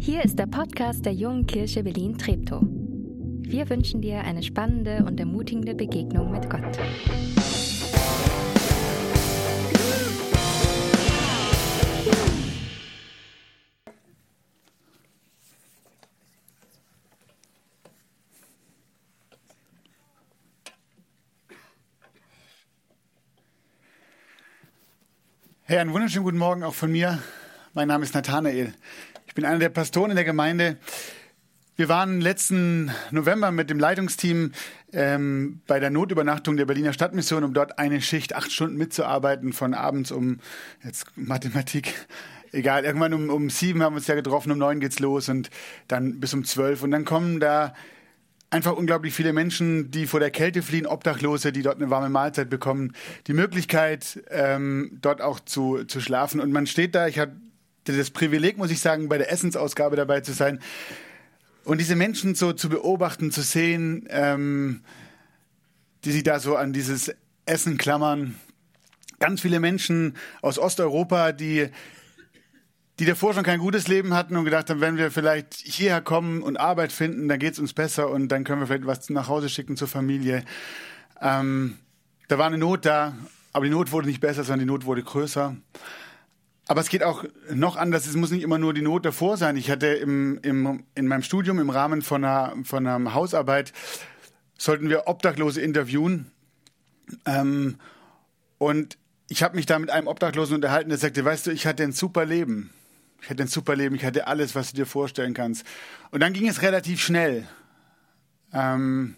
Hier ist der Podcast der Jungen Kirche Berlin-Treptow. Wir wünschen dir eine spannende und ermutigende Begegnung mit Gott. Hey, einen wunderschönen guten Morgen auch von mir. Mein Name ist Nathanael. Ich bin einer der Pastoren in der Gemeinde. Wir waren letzten November mit dem Leitungsteam ähm, bei der Notübernachtung der Berliner Stadtmission, um dort eine Schicht acht Stunden mitzuarbeiten, von abends um, jetzt Mathematik, egal, irgendwann um, um sieben haben wir uns ja getroffen, um neun geht's los und dann bis um zwölf. Und dann kommen da einfach unglaublich viele Menschen, die vor der Kälte fliehen, Obdachlose, die dort eine warme Mahlzeit bekommen, die Möglichkeit, ähm, dort auch zu, zu schlafen. Und man steht da, ich hatte das Privileg, muss ich sagen, bei der Essensausgabe dabei zu sein und diese Menschen so zu beobachten, zu sehen, ähm, die sich da so an dieses Essen klammern. Ganz viele Menschen aus Osteuropa, die die davor schon kein gutes Leben hatten und gedacht haben, wenn wir vielleicht hierher kommen und Arbeit finden, dann geht's uns besser und dann können wir vielleicht was nach Hause schicken zur Familie. Ähm, da war eine Not da, aber die Not wurde nicht besser, sondern die Not wurde größer. Aber es geht auch noch anders. Es muss nicht immer nur die Not davor sein. Ich hatte im, im, in meinem Studium im Rahmen von einer, von einer Hausarbeit sollten wir Obdachlose interviewen. Ähm, und ich habe mich da mit einem Obdachlosen unterhalten, der sagte, weißt du, ich hatte ein super Leben. Ich hatte ein super Leben, ich hatte alles, was du dir vorstellen kannst. Und dann ging es relativ schnell. Ähm,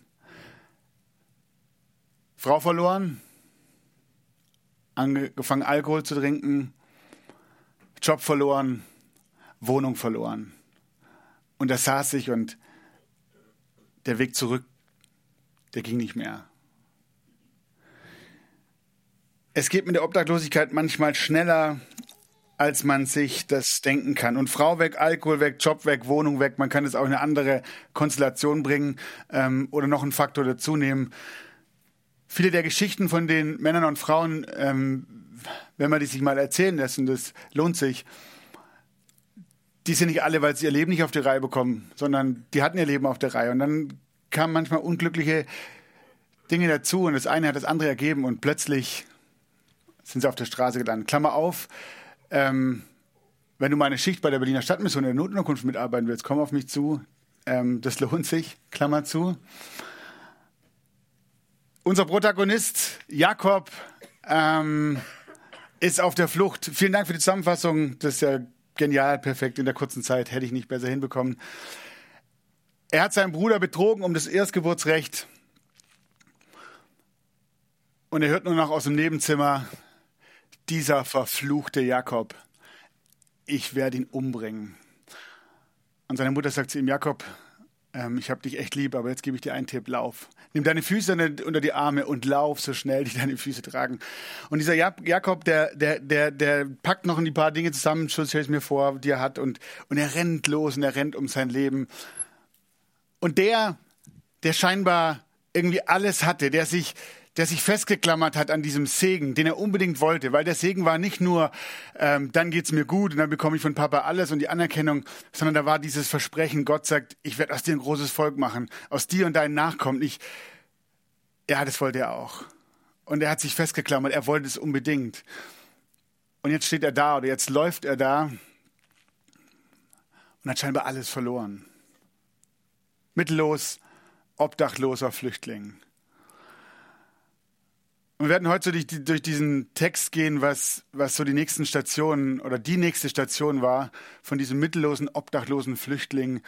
Frau verloren, angefangen Alkohol zu trinken, Job verloren, Wohnung verloren. Und da saß ich und der Weg zurück, der ging nicht mehr. Es geht mit der Obdachlosigkeit manchmal schneller, als man sich das denken kann. Und Frau weg, Alkohol weg, Job weg, Wohnung weg. Man kann es auch in eine andere Konstellation bringen ähm, oder noch einen Faktor dazu nehmen. Viele der Geschichten von den Männern und Frauen, ähm, wenn man die sich mal erzählen lässt, und das lohnt sich, die sind nicht alle, weil sie ihr Leben nicht auf die Reihe bekommen, sondern die hatten ihr Leben auf der Reihe. Und dann kamen manchmal unglückliche Dinge dazu und das eine hat das andere ergeben und plötzlich sind sie auf der Straße gelandet. Klammer auf, ähm, wenn du mal eine Schicht bei der Berliner Stadtmission in der Notunterkunft mitarbeiten willst, komm auf mich zu. Ähm, das lohnt sich. Klammer zu. Unser Protagonist Jakob ähm, ist auf der Flucht. Vielen Dank für die Zusammenfassung. Das ist ja genial, perfekt in der kurzen Zeit. Hätte ich nicht besser hinbekommen. Er hat seinen Bruder betrogen um das Erstgeburtsrecht. Und er hört nur noch aus dem Nebenzimmer, dieser verfluchte Jakob, ich werde ihn umbringen. Und seine Mutter sagt zu ihm, Jakob, ähm, ich habe dich echt lieb, aber jetzt gebe ich dir einen Tipp, lauf. Nimm deine Füße unter die Arme und lauf so schnell, die deine Füße tragen. Und dieser Jakob, der, der, der, der packt noch ein paar Dinge zusammen, stelle ich mir vor, die er hat, und, und er rennt los und er rennt um sein Leben. Und der, der scheinbar irgendwie alles hatte, der sich, der sich festgeklammert hat an diesem Segen, den er unbedingt wollte, weil der Segen war nicht nur, ähm, dann geht's mir gut und dann bekomme ich von Papa alles und die Anerkennung, sondern da war dieses Versprechen, Gott sagt, ich werde aus dir ein großes Volk machen, aus dir und deinen Nachkommen. Ich, ja, das wollte er auch. Und er hat sich festgeklammert, er wollte es unbedingt. Und jetzt steht er da oder jetzt läuft er da und hat scheinbar alles verloren. Mittellos, obdachloser Flüchtling. Und wir werden heute durch, durch, diesen Text gehen, was, was so die nächsten Stationen oder die nächste Station war von diesem mittellosen, obdachlosen Flüchtling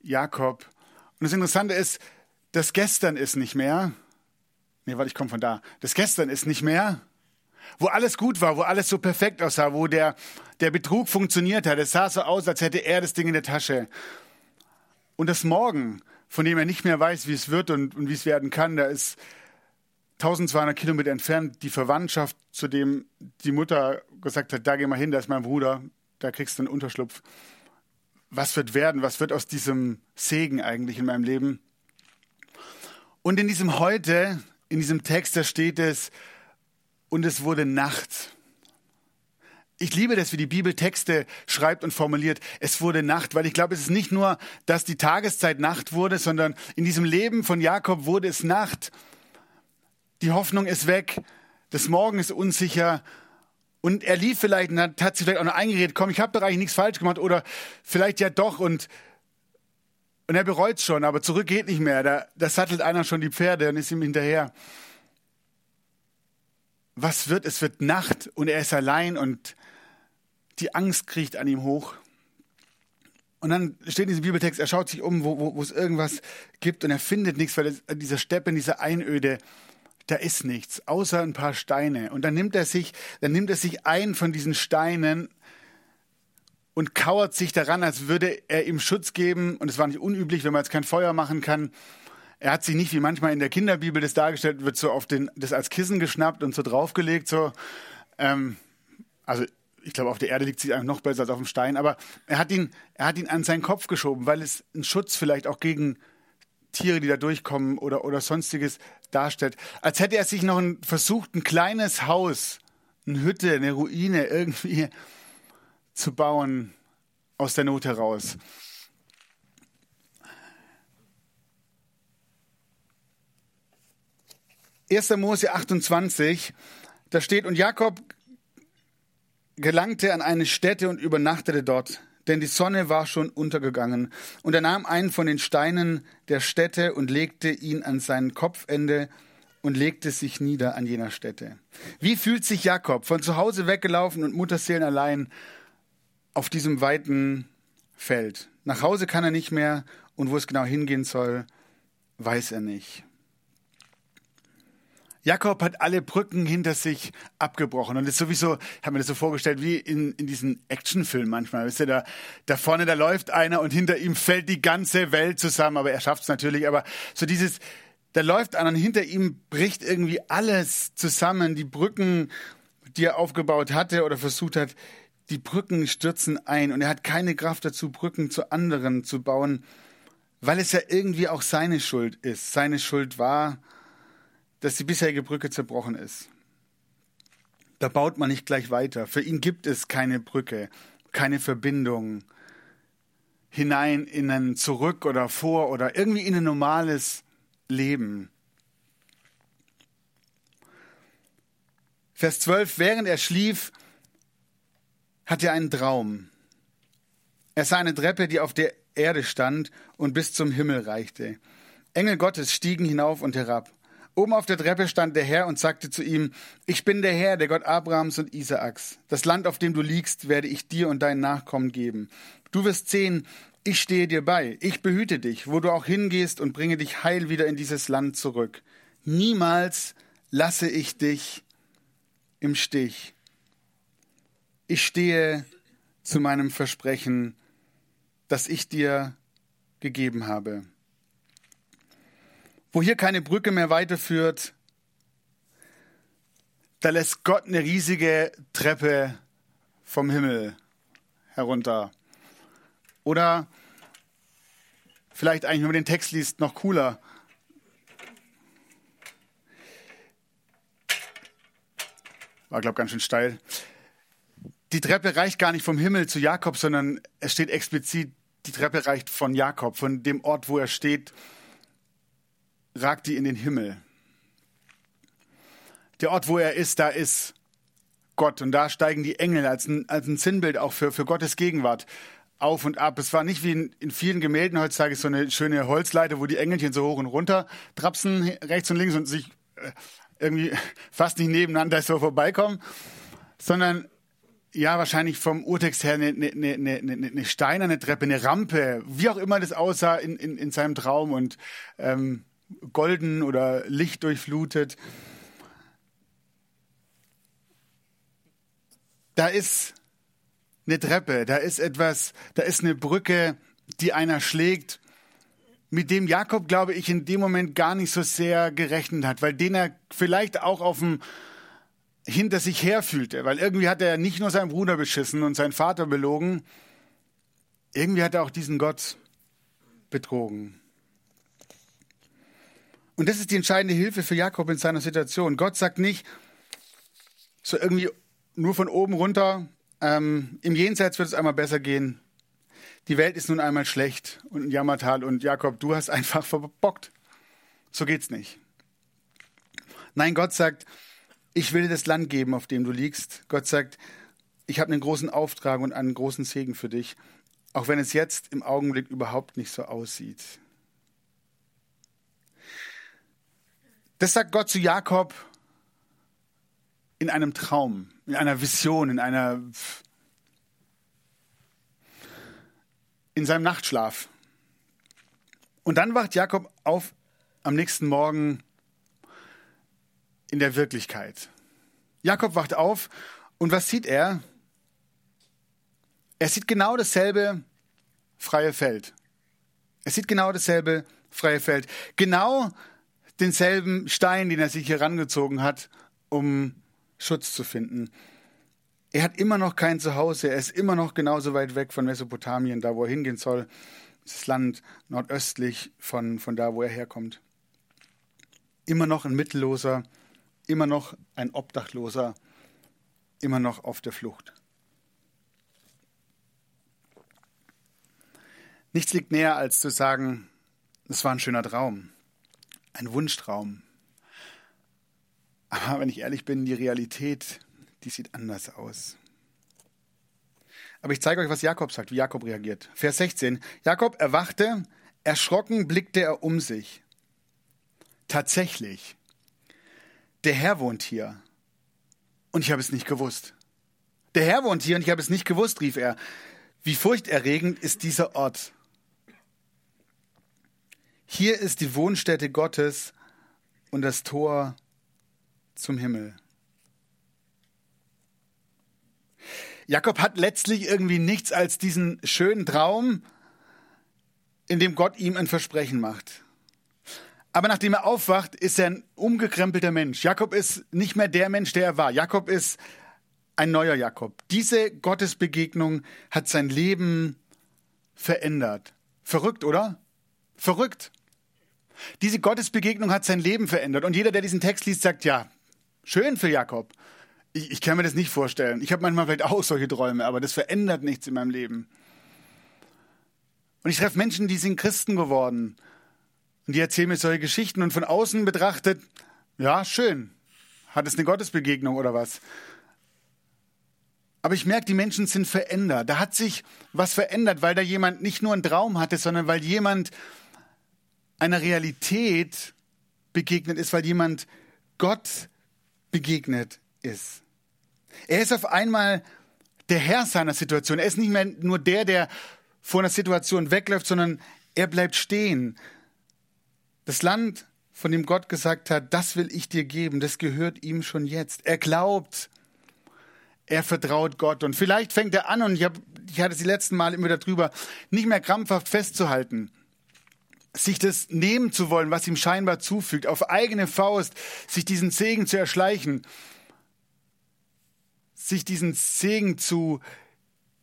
Jakob. Und das Interessante ist, das Gestern ist nicht mehr. Nee, warte, ich komme von da. Das Gestern ist nicht mehr. Wo alles gut war, wo alles so perfekt aussah, wo der, der Betrug funktioniert hat. Es sah so aus, als hätte er das Ding in der Tasche. Und das Morgen, von dem er nicht mehr weiß, wie es wird und, und wie es werden kann, da ist, 1200 Kilometer entfernt die Verwandtschaft, zu dem die Mutter gesagt hat, da geh mal hin, da ist mein Bruder, da kriegst du einen Unterschlupf. Was wird werden? Was wird aus diesem Segen eigentlich in meinem Leben? Und in diesem heute, in diesem Text, da steht es, und es wurde Nacht. Ich liebe das, wie die Bibel Texte schreibt und formuliert. Es wurde Nacht, weil ich glaube, es ist nicht nur, dass die Tageszeit Nacht wurde, sondern in diesem Leben von Jakob wurde es Nacht. Die Hoffnung ist weg, das Morgen ist unsicher und er lief vielleicht und hat, hat sich vielleicht auch noch eingeredet, komm, ich habe doch eigentlich nichts falsch gemacht oder vielleicht ja doch und und er bereut schon, aber zurück geht nicht mehr. Da, da sattelt einer schon die Pferde und ist ihm hinterher. Was wird? Es wird Nacht und er ist allein und die Angst kriecht an ihm hoch. Und dann steht in diesem Bibeltext, er schaut sich um, wo, wo, wo es irgendwas gibt und er findet nichts, weil in dieser Steppe, in dieser Einöde, da ist nichts, außer ein paar Steine. Und dann nimmt er sich, dann nimmt er sich ein von diesen Steinen und kauert sich daran, als würde er ihm Schutz geben. Und es war nicht unüblich, wenn man jetzt kein Feuer machen kann. Er hat sich nicht, wie manchmal in der Kinderbibel das dargestellt wird, so auf den, das als Kissen geschnappt und so draufgelegt, so. Ähm, also, ich glaube, auf der Erde liegt sie eigentlich noch besser als auf dem Stein, aber er hat ihn, er hat ihn an seinen Kopf geschoben, weil es ein Schutz vielleicht auch gegen Tiere, die da durchkommen oder, oder sonstiges darstellt. Als hätte er sich noch ein, versucht, ein kleines Haus, eine Hütte, eine Ruine irgendwie zu bauen aus der Not heraus. Erster Mose 28, da steht, und Jakob gelangte an eine Stätte und übernachtete dort denn die Sonne war schon untergegangen. Und er nahm einen von den Steinen der Stätte und legte ihn an sein Kopfende und legte sich nieder an jener Stätte. Wie fühlt sich Jakob, von zu Hause weggelaufen und Mutterseelen allein, auf diesem weiten Feld? Nach Hause kann er nicht mehr und wo es genau hingehen soll, weiß er nicht. Jakob hat alle Brücken hinter sich abgebrochen und ist sowieso, ich habe mir das so vorgestellt, wie in, in diesen Actionfilmen manchmal. Wisst ihr, da, da vorne, da läuft einer und hinter ihm fällt die ganze Welt zusammen, aber er schafft es natürlich. Aber so dieses, da läuft einer und hinter ihm bricht irgendwie alles zusammen. Die Brücken, die er aufgebaut hatte oder versucht hat, die Brücken stürzen ein und er hat keine Kraft dazu, Brücken zu anderen zu bauen, weil es ja irgendwie auch seine Schuld ist. Seine Schuld war, dass die bisherige Brücke zerbrochen ist. Da baut man nicht gleich weiter. Für ihn gibt es keine Brücke, keine Verbindung hinein in ein Zurück oder vor oder irgendwie in ein normales Leben. Vers 12, während er schlief, hatte er einen Traum. Er sah eine Treppe, die auf der Erde stand und bis zum Himmel reichte. Engel Gottes stiegen hinauf und herab. Oben auf der Treppe stand der Herr und sagte zu ihm, ich bin der Herr, der Gott Abrahams und Isaaks. Das Land, auf dem du liegst, werde ich dir und deinen Nachkommen geben. Du wirst sehen, ich stehe dir bei, ich behüte dich, wo du auch hingehst und bringe dich heil wieder in dieses Land zurück. Niemals lasse ich dich im Stich. Ich stehe zu meinem Versprechen, das ich dir gegeben habe wo hier keine Brücke mehr weiterführt, da lässt Gott eine riesige Treppe vom Himmel herunter. Oder vielleicht eigentlich, wenn man den Text liest, noch cooler. War, glaube ich, ganz schön steil. Die Treppe reicht gar nicht vom Himmel zu Jakob, sondern es steht explizit, die Treppe reicht von Jakob, von dem Ort, wo er steht, ragt die in den Himmel. Der Ort, wo er ist, da ist Gott. Und da steigen die Engel als ein, als ein Sinnbild auch für, für Gottes Gegenwart auf und ab. Es war nicht wie in, in vielen Gemälden heutzutage so eine schöne Holzleiter, wo die Engelchen so hoch und runter trapsen, rechts und links und sich äh, irgendwie fast nicht nebeneinander so vorbeikommen, sondern ja, wahrscheinlich vom Urtext her eine, eine, eine, eine steinerne Treppe, eine Rampe, wie auch immer das aussah in, in, in seinem Traum und ähm, golden oder lichtdurchflutet. Da ist eine Treppe, da ist etwas, da ist eine Brücke, die einer schlägt mit dem Jakob, glaube ich, in dem Moment gar nicht so sehr gerechnet hat, weil den er vielleicht auch auf dem hinter sich her fühlte, weil irgendwie hat er nicht nur seinen Bruder beschissen und seinen Vater belogen, irgendwie hat er auch diesen Gott betrogen. Und das ist die entscheidende Hilfe für Jakob in seiner Situation. Gott sagt nicht so irgendwie nur von oben runter, ähm, im Jenseits wird es einmal besser gehen. Die Welt ist nun einmal schlecht und ein Jammertal und Jakob, du hast einfach verbockt. So geht's nicht. Nein, Gott sagt, ich will dir das Land geben, auf dem du liegst. Gott sagt, ich habe einen großen Auftrag und einen großen Segen für dich, auch wenn es jetzt im Augenblick überhaupt nicht so aussieht. Das sagt Gott zu Jakob in einem Traum, in einer Vision, in einer in seinem Nachtschlaf. Und dann wacht Jakob auf am nächsten Morgen in der Wirklichkeit. Jakob wacht auf und was sieht er? Er sieht genau dasselbe freie Feld. Er sieht genau dasselbe freie Feld. Genau denselben Stein, den er sich hier rangezogen hat, um Schutz zu finden. Er hat immer noch kein Zuhause. Er ist immer noch genauso weit weg von Mesopotamien, da wo er hingehen soll. Das Land nordöstlich von, von da, wo er herkommt. Immer noch ein Mittelloser, immer noch ein Obdachloser, immer noch auf der Flucht. Nichts liegt näher, als zu sagen, es war ein schöner Traum, ein Wunschtraum. Aber wenn ich ehrlich bin, die Realität, die sieht anders aus. Aber ich zeige euch, was Jakob sagt, wie Jakob reagiert. Vers 16. Jakob erwachte, erschrocken blickte er um sich. Tatsächlich, der Herr wohnt hier. Und ich habe es nicht gewusst. Der Herr wohnt hier und ich habe es nicht gewusst, rief er. Wie furchterregend ist dieser Ort. Hier ist die Wohnstätte Gottes und das Tor zum Himmel. Jakob hat letztlich irgendwie nichts als diesen schönen Traum, in dem Gott ihm ein Versprechen macht. Aber nachdem er aufwacht, ist er ein umgekrempelter Mensch. Jakob ist nicht mehr der Mensch, der er war. Jakob ist ein neuer Jakob. Diese Gottesbegegnung hat sein Leben verändert. Verrückt, oder? Verrückt. Diese Gottesbegegnung hat sein Leben verändert. Und jeder, der diesen Text liest, sagt, ja, schön für Jakob. Ich, ich kann mir das nicht vorstellen. Ich habe manchmal vielleicht auch solche Träume, aber das verändert nichts in meinem Leben. Und ich treffe Menschen, die sind Christen geworden. Und die erzählen mir solche Geschichten und von außen betrachtet, ja, schön. Hat es eine Gottesbegegnung oder was? Aber ich merke, die Menschen sind verändert. Da hat sich was verändert, weil da jemand nicht nur einen Traum hatte, sondern weil jemand einer Realität begegnet ist, weil jemand Gott begegnet ist. Er ist auf einmal der Herr seiner Situation. Er ist nicht mehr nur der, der vor einer Situation wegläuft, sondern er bleibt stehen. Das Land, von dem Gott gesagt hat, das will ich dir geben, das gehört ihm schon jetzt. Er glaubt, er vertraut Gott. Und vielleicht fängt er an, und ich, hab, ich hatte es die letzten Mal immer darüber, nicht mehr krampfhaft festzuhalten, sich das nehmen zu wollen, was ihm scheinbar zufügt, auf eigene Faust sich diesen Segen zu erschleichen, sich diesen Segen zu,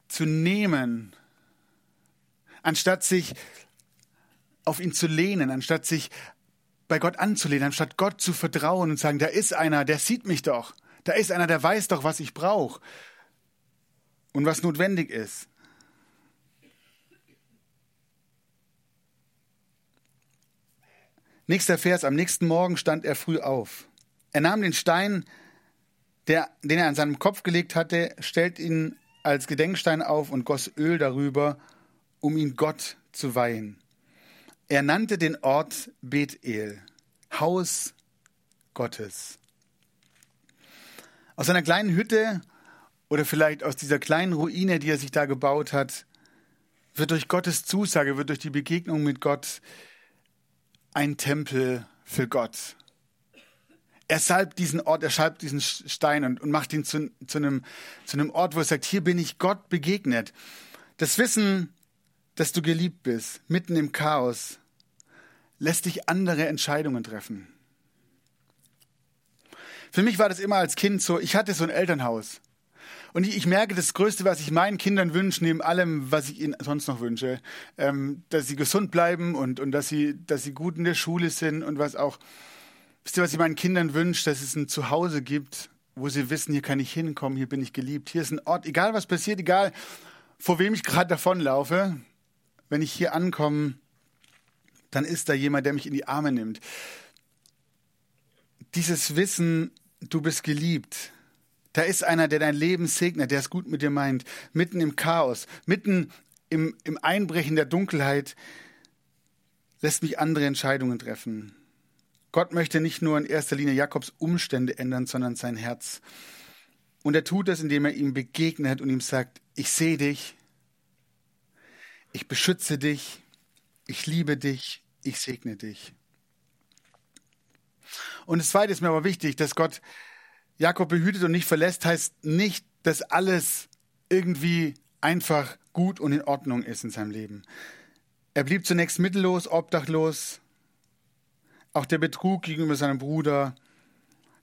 zu nehmen, anstatt sich auf ihn zu lehnen, anstatt sich bei Gott anzulehnen, anstatt Gott zu vertrauen und sagen, da ist einer, der sieht mich doch, da ist einer, der weiß doch, was ich brauche und was notwendig ist. Nächster Vers, am nächsten Morgen stand er früh auf. Er nahm den Stein, der, den er an seinem Kopf gelegt hatte, stellt ihn als Gedenkstein auf und goss Öl darüber, um ihn Gott zu weihen. Er nannte den Ort Bethel, Haus Gottes. Aus einer kleinen Hütte oder vielleicht aus dieser kleinen Ruine, die er sich da gebaut hat, wird durch Gottes Zusage, wird durch die Begegnung mit Gott ein Tempel für Gott. Er salbt diesen Ort, er salbt diesen Stein und, und macht ihn zu, zu, einem, zu einem Ort, wo er sagt, hier bin ich Gott begegnet. Das Wissen, dass du geliebt bist, mitten im Chaos, lässt dich andere Entscheidungen treffen. Für mich war das immer als Kind so, ich hatte so ein Elternhaus. Und ich, ich merke, das Größte, was ich meinen Kindern wünsche, neben allem, was ich ihnen sonst noch wünsche, ähm, dass sie gesund bleiben und, und dass, sie, dass sie gut in der Schule sind und was auch. Wisst ihr, was ich meinen Kindern wünsche? Dass es ein Zuhause gibt, wo sie wissen, hier kann ich hinkommen, hier bin ich geliebt, hier ist ein Ort, egal was passiert, egal vor wem ich gerade davonlaufe, wenn ich hier ankomme, dann ist da jemand, der mich in die Arme nimmt. Dieses Wissen, du bist geliebt. Da ist einer, der dein Leben segnet, der es gut mit dir meint, mitten im Chaos, mitten im, im Einbrechen der Dunkelheit, lässt mich andere Entscheidungen treffen. Gott möchte nicht nur in erster Linie Jakobs Umstände ändern, sondern sein Herz. Und er tut das, indem er ihm begegnet und ihm sagt, ich sehe dich, ich beschütze dich, ich liebe dich, ich segne dich. Und das Zweite ist mir aber wichtig, dass Gott Jakob behütet und nicht verlässt, heißt nicht, dass alles irgendwie einfach gut und in Ordnung ist in seinem Leben. Er blieb zunächst mittellos, obdachlos. Auch der Betrug gegenüber seinem Bruder,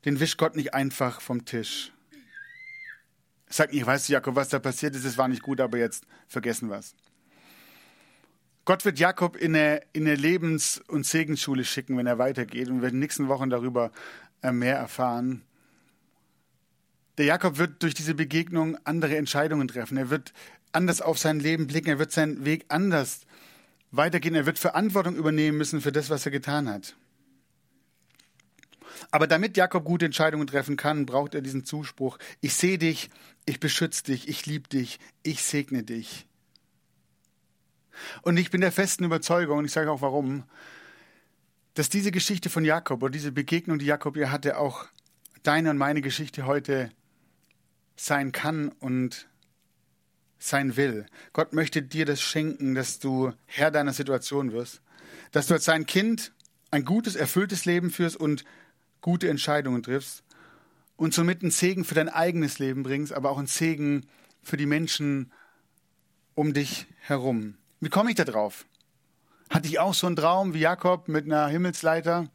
den wischt Gott nicht einfach vom Tisch. Sag nicht, weißt du, Jakob, was da passiert ist, es war nicht gut, aber jetzt vergessen was. Gott wird Jakob in eine, in eine Lebens- und Segensschule schicken, wenn er weitergeht. Und wir werden in den nächsten Wochen darüber äh, mehr erfahren. Der Jakob wird durch diese Begegnung andere Entscheidungen treffen. Er wird anders auf sein Leben blicken. Er wird seinen Weg anders weitergehen. Er wird Verantwortung übernehmen müssen für das, was er getan hat. Aber damit Jakob gute Entscheidungen treffen kann, braucht er diesen Zuspruch. Ich sehe dich, ich beschütze dich, ich liebe dich, ich segne dich. Und ich bin der festen Überzeugung, und ich sage auch warum, dass diese Geschichte von Jakob oder diese Begegnung, die Jakob ihr hatte, auch deine und meine Geschichte heute sein kann und sein will. Gott möchte dir das schenken, dass du Herr deiner Situation wirst, dass du als sein Kind ein gutes, erfülltes Leben führst und gute Entscheidungen triffst und somit einen Segen für dein eigenes Leben bringst, aber auch einen Segen für die Menschen um dich herum. Wie komme ich da drauf? Hatte ich auch so einen Traum wie Jakob mit einer Himmelsleiter,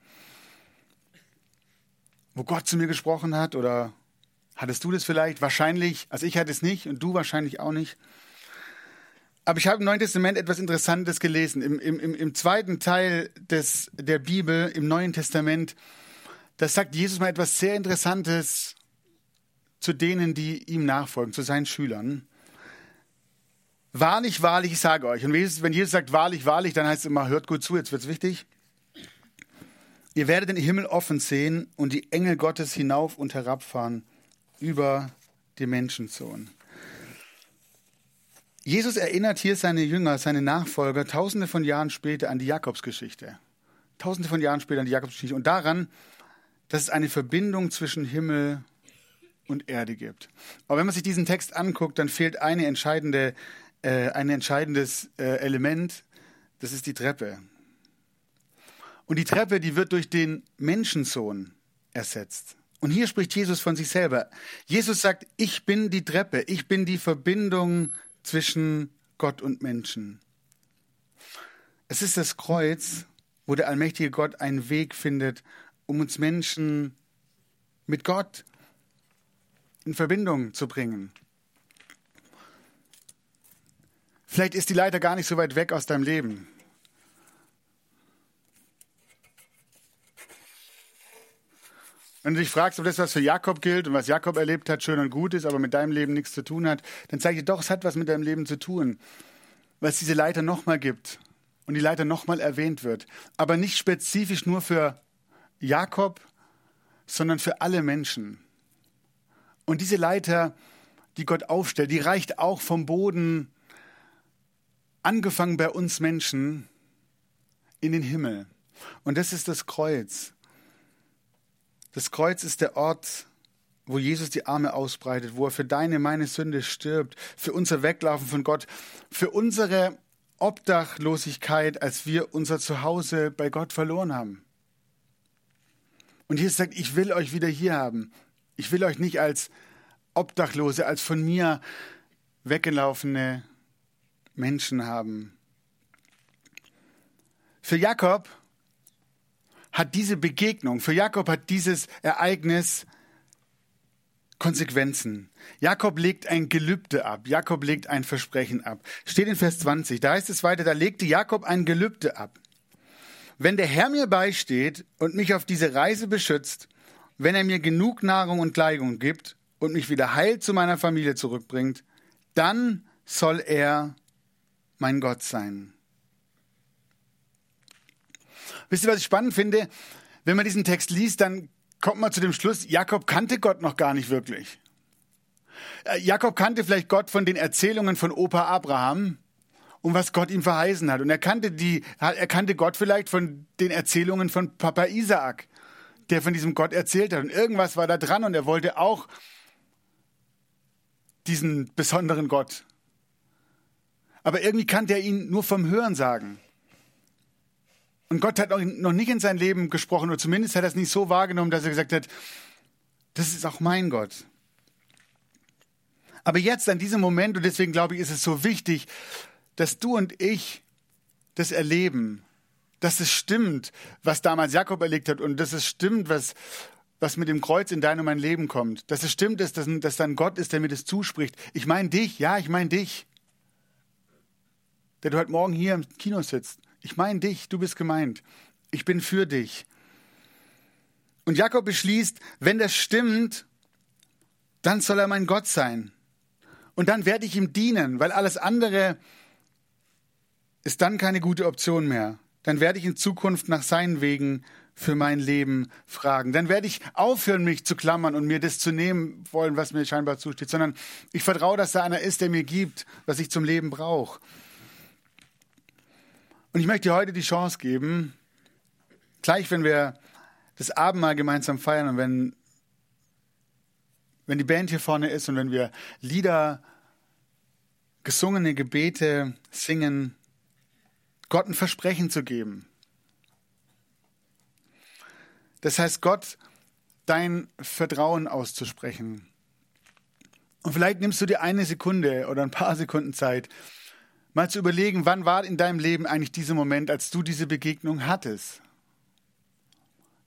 wo Gott zu mir gesprochen hat? Oder hattest du das vielleicht? Wahrscheinlich. Also ich hatte es nicht und du wahrscheinlich auch nicht. Aber ich habe im Neuen Testament etwas Interessantes gelesen. Im, im, im zweiten Teil des, der Bibel, im Neuen Testament, da sagt Jesus mal etwas sehr Interessantes zu denen, die ihm nachfolgen, zu seinen Schülern. Wahrlich, wahrlich, ich sage euch. Und wenn Jesus sagt wahrlich, wahrlich, dann heißt es immer, hört gut zu, jetzt wird's wichtig. Ihr werdet den Himmel offen sehen und die Engel Gottes hinauf und herabfahren über die Menschensohn. Jesus erinnert hier seine Jünger, seine Nachfolger, tausende von Jahren später an die Jakobsgeschichte. Tausende von Jahren später an die Jakobsgeschichte und daran, dass es eine Verbindung zwischen Himmel und Erde gibt. Aber wenn man sich diesen Text anguckt, dann fehlt eine entscheidende äh, ein entscheidendes äh, Element, das ist die Treppe. Und die Treppe, die wird durch den Menschensohn ersetzt. Und hier spricht Jesus von sich selber. Jesus sagt, ich bin die Treppe, ich bin die Verbindung zwischen Gott und Menschen. Es ist das Kreuz, wo der allmächtige Gott einen Weg findet, um uns Menschen mit Gott in Verbindung zu bringen. Vielleicht ist die Leiter gar nicht so weit weg aus deinem Leben. Wenn du dich fragst, ob das, was für Jakob gilt und was Jakob erlebt hat, schön und gut ist, aber mit deinem Leben nichts zu tun hat, dann zeige ich dir doch, es hat was mit deinem Leben zu tun, es diese Leiter nochmal gibt und die Leiter nochmal erwähnt wird. Aber nicht spezifisch nur für Jakob, sondern für alle Menschen. Und diese Leiter, die Gott aufstellt, die reicht auch vom Boden angefangen bei uns Menschen in den Himmel. Und das ist das Kreuz. Das Kreuz ist der Ort, wo Jesus die Arme ausbreitet, wo er für deine, meine Sünde stirbt, für unser Weglaufen von Gott, für unsere Obdachlosigkeit, als wir unser Zuhause bei Gott verloren haben. Und Jesus sagt, ich will euch wieder hier haben. Ich will euch nicht als Obdachlose, als von mir weggelaufene Menschen haben. Für Jakob hat diese Begegnung, für Jakob hat dieses Ereignis Konsequenzen. Jakob legt ein Gelübde ab. Jakob legt ein Versprechen ab. Steht in Vers 20. Da heißt es weiter, da legte Jakob ein Gelübde ab. Wenn der Herr mir beisteht und mich auf diese Reise beschützt, wenn er mir genug Nahrung und Kleidung gibt und mich wieder heil zu meiner Familie zurückbringt, dann soll er mein Gott sein. Wisst ihr, was ich spannend finde? Wenn man diesen Text liest, dann kommt man zu dem Schluss, Jakob kannte Gott noch gar nicht wirklich. Äh, Jakob kannte vielleicht Gott von den Erzählungen von Opa Abraham und was Gott ihm verheißen hat. Und er kannte, die, er kannte Gott vielleicht von den Erzählungen von Papa Isaak, der von diesem Gott erzählt hat. Und irgendwas war da dran und er wollte auch diesen besonderen Gott. Aber irgendwie kannte er ihn nur vom Hören sagen. Und Gott hat noch nicht in sein Leben gesprochen, oder zumindest hat er es nicht so wahrgenommen, dass er gesagt hat, das ist auch mein Gott. Aber jetzt an diesem Moment, und deswegen glaube ich, ist es so wichtig, dass du und ich das erleben, dass es stimmt, was damals Jakob erlebt hat, und dass es stimmt, was, was mit dem Kreuz in dein und mein Leben kommt. Dass es stimmt, dass, dass, dass dann Gott ist, der mir das zuspricht. Ich meine dich, ja, ich meine dich. Der du heute Morgen hier im Kino sitzt. Ich meine dich, du bist gemeint. Ich bin für dich. Und Jakob beschließt, wenn das stimmt, dann soll er mein Gott sein. Und dann werde ich ihm dienen, weil alles andere ist dann keine gute Option mehr. Dann werde ich in Zukunft nach seinen Wegen für mein Leben fragen. Dann werde ich aufhören, mich zu klammern und mir das zu nehmen wollen, was mir scheinbar zusteht, sondern ich vertraue, dass da einer ist, der mir gibt, was ich zum Leben brauche. Und ich möchte dir heute die Chance geben, gleich wenn wir das Abendmahl gemeinsam feiern und wenn, wenn die Band hier vorne ist und wenn wir Lieder, gesungene Gebete singen, Gott ein Versprechen zu geben. Das heißt, Gott dein Vertrauen auszusprechen. Und vielleicht nimmst du dir eine Sekunde oder ein paar Sekunden Zeit, mal zu überlegen, wann war in deinem Leben eigentlich dieser Moment, als du diese Begegnung hattest?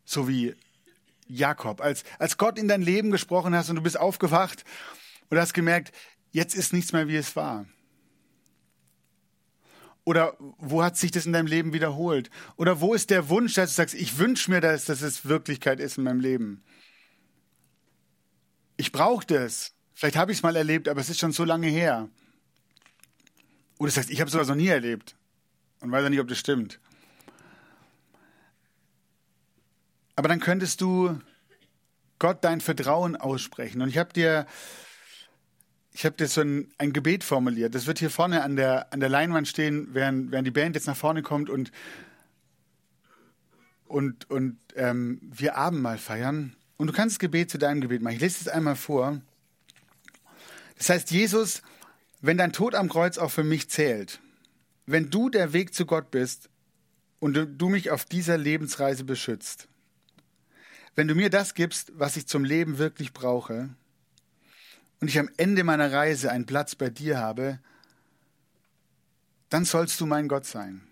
So wie Jakob, als, als Gott in dein Leben gesprochen hast und du bist aufgewacht und hast gemerkt, jetzt ist nichts mehr, wie es war. Oder wo hat sich das in deinem Leben wiederholt? Oder wo ist der Wunsch, dass du sagst, ich wünsche mir, dass, dass es Wirklichkeit ist in meinem Leben? Ich brauche das. Vielleicht habe ich es mal erlebt, aber es ist schon so lange her. Oder das heißt, ich habe sowas noch nie erlebt und weiß ja nicht, ob das stimmt. Aber dann könntest du Gott dein Vertrauen aussprechen. Und ich habe dir, ich habe dir so ein, ein, Gebet formuliert. Das wird hier vorne an der, an der Leinwand stehen, während, während die Band jetzt nach vorne kommt und, und, und ähm, wir Abendmahl feiern. Und du kannst das Gebet zu deinem Gebet machen. Ich lese es einmal vor. Das heißt, Jesus, wenn dein Tod am Kreuz auch für mich zählt, wenn du der Weg zu Gott bist und du mich auf dieser Lebensreise beschützt, wenn du mir das gibst, was ich zum Leben wirklich brauche, und ich am Ende meiner Reise einen Platz bei dir habe, dann sollst du mein Gott sein.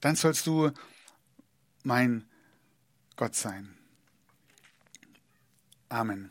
Dann sollst du mein Gott sein. Amen.